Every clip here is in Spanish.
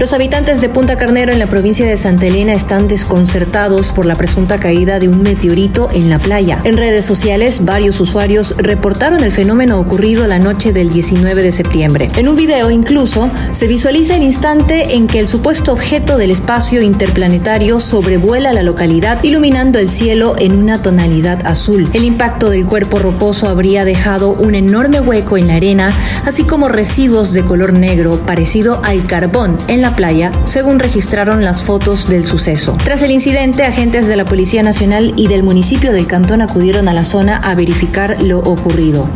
Los habitantes de Punta Carnero en la provincia de Santa Elena están desconcertados por la presunta caída de un meteorito en la playa. En redes sociales, varios usuarios reportaron el fenómeno ocurrido la noche del 19 de septiembre. En un video incluso se visualiza el instante en que el supuesto objeto del espacio interplanetario sobrevuela la localidad, iluminando el cielo en una tonalidad azul. El impacto del cuerpo rocoso habría dejado un enorme hueco en la arena, así como residuos de color negro parecido al carbón en la playa, según registraron las fotos del suceso. Tras el incidente, agentes de la Policía Nacional y del municipio del Cantón acudieron a la zona a verificar lo ocurrido.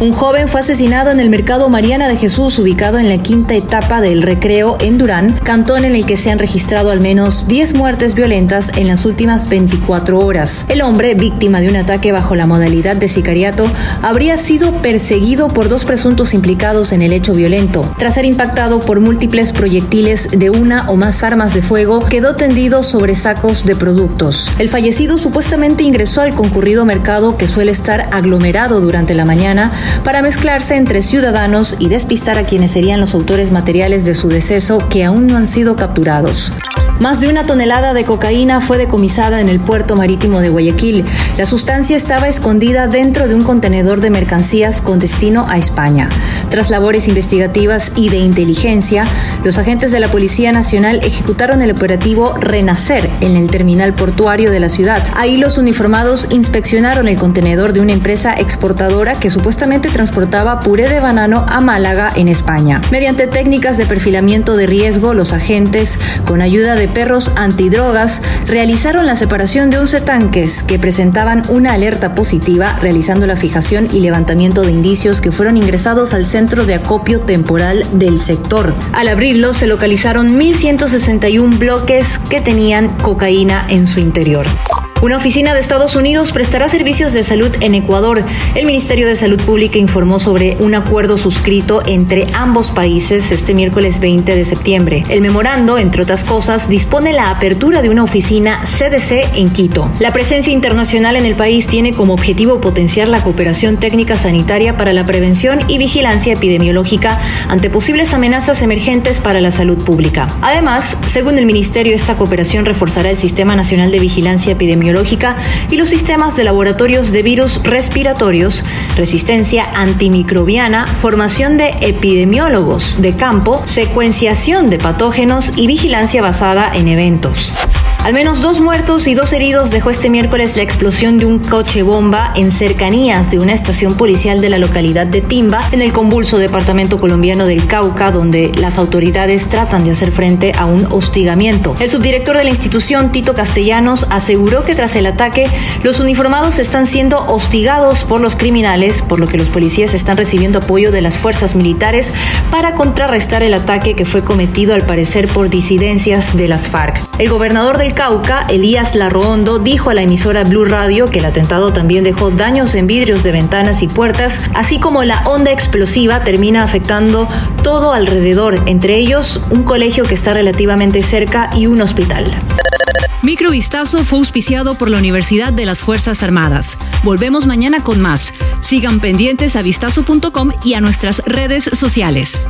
Un joven fue asesinado en el mercado Mariana de Jesús, ubicado en la quinta etapa del recreo en Durán, cantón en el que se han registrado al menos 10 muertes violentas en las últimas 24 horas. El hombre, víctima de un ataque bajo la modalidad de sicariato, habría sido perseguido por dos presuntos implicados en el hecho violento. Tras ser impactado por múltiples proyectiles de una o más armas de fuego, quedó tendido sobre sacos de productos. El fallecido supuestamente ingresó al concurrido mercado que suele estar aglomerado durante la mañana para mezclarse entre ciudadanos y despistar a quienes serían los autores materiales de su deceso que aún no han sido capturados. Más de una tonelada de cocaína fue decomisada en el puerto marítimo de Guayaquil. La sustancia estaba escondida dentro de un contenedor de mercancías con destino a España. Tras labores investigativas y de inteligencia, los agentes de la Policía Nacional ejecutaron el operativo Renacer en el terminal portuario de la ciudad. Ahí los uniformados inspeccionaron el contenedor de una empresa exportadora que supuestamente transportaba puré de banano a Málaga, en España. Mediante técnicas de perfilamiento de riesgo, los agentes, con ayuda de perros antidrogas realizaron la separación de 11 tanques que presentaban una alerta positiva, realizando la fijación y levantamiento de indicios que fueron ingresados al centro de acopio temporal del sector. Al abrirlo se localizaron 1.161 bloques que tenían cocaína en su interior. Una oficina de Estados Unidos prestará servicios de salud en Ecuador. El Ministerio de Salud Pública informó sobre un acuerdo suscrito entre ambos países este miércoles 20 de septiembre. El memorando, entre otras cosas, dispone la apertura de una oficina CDC en Quito. La presencia internacional en el país tiene como objetivo potenciar la cooperación técnica sanitaria para la prevención y vigilancia epidemiológica ante posibles amenazas emergentes para la salud pública. Además, según el Ministerio, esta cooperación reforzará el Sistema Nacional de Vigilancia Epidemiológica y los sistemas de laboratorios de virus respiratorios, resistencia antimicrobiana, formación de epidemiólogos de campo, secuenciación de patógenos y vigilancia basada en eventos. Al menos dos muertos y dos heridos dejó este miércoles la explosión de un coche bomba en cercanías de una estación policial de la localidad de Timba, en el convulso departamento colombiano del Cauca, donde las autoridades tratan de hacer frente a un hostigamiento. El subdirector de la institución, Tito Castellanos, aseguró que tras el ataque, los uniformados están siendo hostigados por los criminales, por lo que los policías están recibiendo apoyo de las fuerzas militares para contrarrestar el ataque que fue cometido al parecer por disidencias de las FARC. El gobernador del Cauca, Elías Larrondo, dijo a la emisora Blue Radio que el atentado también dejó daños en vidrios de ventanas y puertas, así como la onda explosiva termina afectando todo alrededor, entre ellos un colegio que está relativamente cerca y un hospital. Microvistazo fue auspiciado por la Universidad de las Fuerzas Armadas. Volvemos mañana con más. Sigan pendientes a vistazo.com y a nuestras redes sociales.